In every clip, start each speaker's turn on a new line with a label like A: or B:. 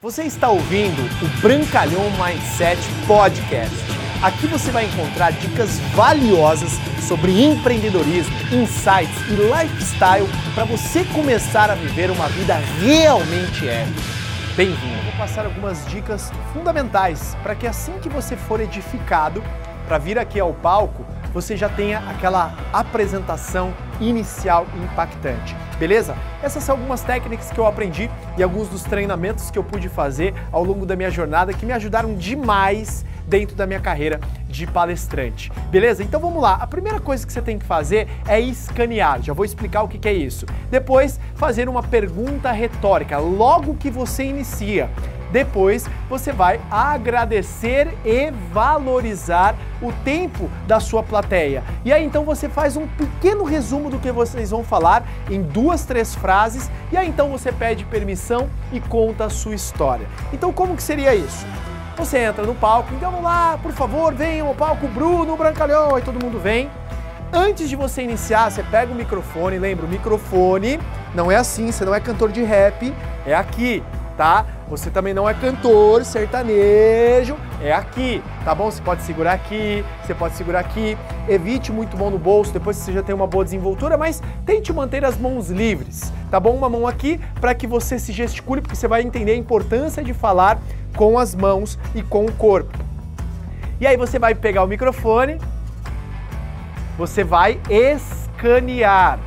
A: Você está ouvindo o Brancalhão Mindset Podcast. Aqui você vai encontrar dicas valiosas sobre empreendedorismo, insights e lifestyle para você começar a viver uma vida realmente épica. Bem-vindo! Vou passar algumas dicas fundamentais para que assim que você for edificado para vir aqui ao palco, você já tenha aquela apresentação inicial impactante. Beleza? Essas são algumas técnicas que eu aprendi e alguns dos treinamentos que eu pude fazer ao longo da minha jornada que me ajudaram demais dentro da minha carreira de palestrante. Beleza? Então vamos lá. A primeira coisa que você tem que fazer é escanear. Já vou explicar o que é isso. Depois, fazer uma pergunta retórica logo que você inicia. Depois você vai agradecer e valorizar o tempo da sua plateia. E aí então você faz um pequeno resumo do que vocês vão falar em duas, três frases e aí então você pede permissão e conta a sua história. Então como que seria isso? Você entra no palco, então vamos lá, por favor, venham ao palco Bruno Brancalhão, aí todo mundo vem. Antes de você iniciar, você pega o microfone, lembra, o microfone não é assim, você não é cantor de rap, é aqui tá? Você também não é cantor sertanejo, é aqui, tá bom? Você pode segurar aqui, você pode segurar aqui. Evite muito mão no bolso, depois você já tem uma boa desenvoltura, mas tente manter as mãos livres, tá bom? Uma mão aqui para que você se gesticule, porque você vai entender a importância de falar com as mãos e com o corpo. E aí você vai pegar o microfone, você vai escanear.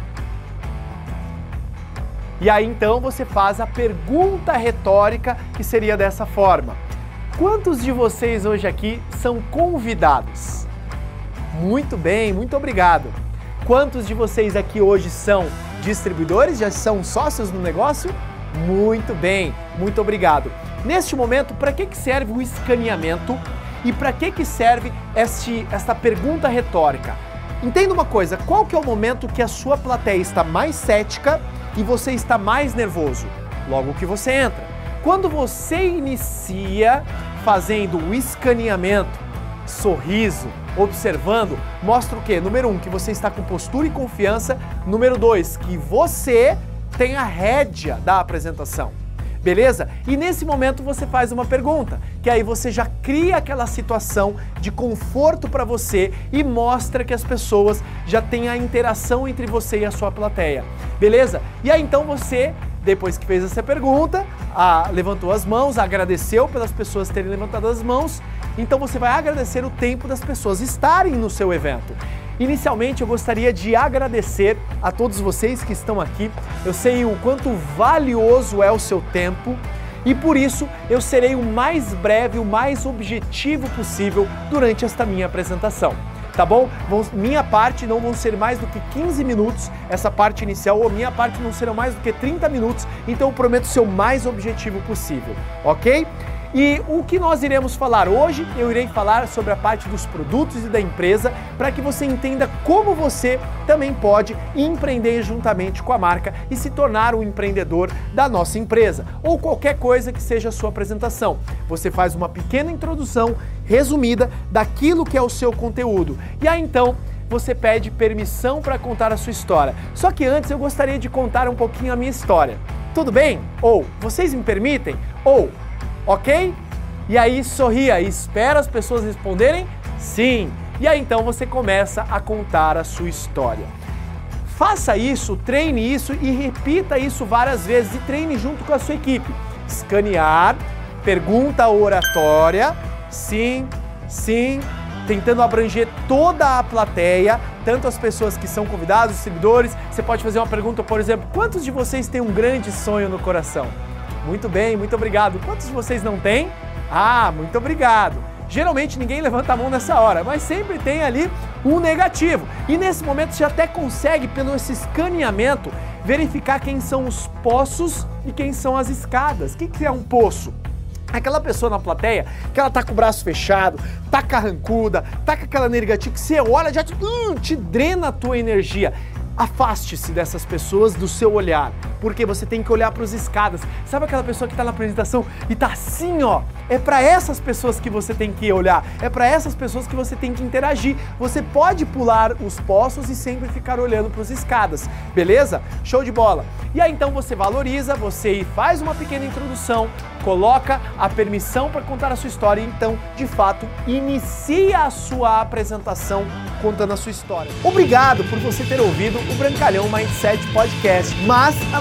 A: E aí então você faz a pergunta retórica que seria dessa forma: Quantos de vocês hoje aqui são convidados? Muito bem, muito obrigado. Quantos de vocês aqui hoje são distribuidores, já são sócios no negócio? Muito bem, muito obrigado. Neste momento, para que, que serve o escaneamento e para que, que serve este, esta pergunta retórica? Entenda uma coisa, qual que é o momento que a sua plateia está mais cética e você está mais nervoso? Logo que você entra. Quando você inicia fazendo o escaneamento, sorriso, observando, mostra o quê? Número um, que você está com postura e confiança. Número dois, que você tem a rédea da apresentação beleza? E nesse momento você faz uma pergunta, que aí você já cria aquela situação de conforto para você e mostra que as pessoas já têm a interação entre você e a sua plateia, beleza? E aí então você depois que fez essa pergunta, a, levantou as mãos, agradeceu pelas pessoas terem levantado as mãos, então você vai agradecer o tempo das pessoas estarem no seu evento. Inicialmente, eu gostaria de agradecer a todos vocês que estão aqui. Eu sei o quanto valioso é o seu tempo e por isso eu serei o mais breve, o mais objetivo possível durante esta minha apresentação. Tá bom? Vão, minha parte não vão ser mais do que 15 minutos, essa parte inicial, ou minha parte não serão mais do que 30 minutos, então eu prometo ser o mais objetivo possível, ok? E o que nós iremos falar hoje, eu irei falar sobre a parte dos produtos e da empresa para que você entenda como você também pode empreender juntamente com a marca e se tornar um empreendedor da nossa empresa ou qualquer coisa que seja a sua apresentação. Você faz uma pequena introdução resumida daquilo que é o seu conteúdo. E aí então você pede permissão para contar a sua história. Só que antes eu gostaria de contar um pouquinho a minha história. Tudo bem? Ou vocês me permitem? Ou ok? E aí sorria e espera as pessoas responderem sim. E aí então você começa a contar a sua história. Faça isso, treine isso e repita isso várias vezes e treine junto com a sua equipe. Escanear, pergunta oratória, sim, sim, tentando abranger toda a plateia, tanto as pessoas que são convidados, os seguidores. Você pode fazer uma pergunta, por exemplo: quantos de vocês têm um grande sonho no coração? Muito bem, muito obrigado. Quantos de vocês não têm? Ah, muito obrigado. Geralmente ninguém levanta a mão nessa hora, mas sempre tem ali um negativo. E nesse momento você até consegue, pelo esse escaneamento, verificar quem são os poços e quem são as escadas. O que é um poço? Aquela pessoa na plateia que ela tá com o braço fechado, tá carrancuda, tá com aquela negativa que você olha já te, hum, te drena a tua energia. Afaste-se dessas pessoas do seu olhar. Porque você tem que olhar para os escadas. Sabe aquela pessoa que está na apresentação e tá assim, ó? É para essas pessoas que você tem que olhar, é para essas pessoas que você tem que interagir. Você pode pular os poços e sempre ficar olhando para as escadas, beleza? Show de bola. E aí então você valoriza, você faz uma pequena introdução, coloca a permissão para contar a sua história e então, de fato, inicia a sua apresentação contando a sua história. Obrigado por você ter ouvido o Brancalhão Mindset Podcast, mas a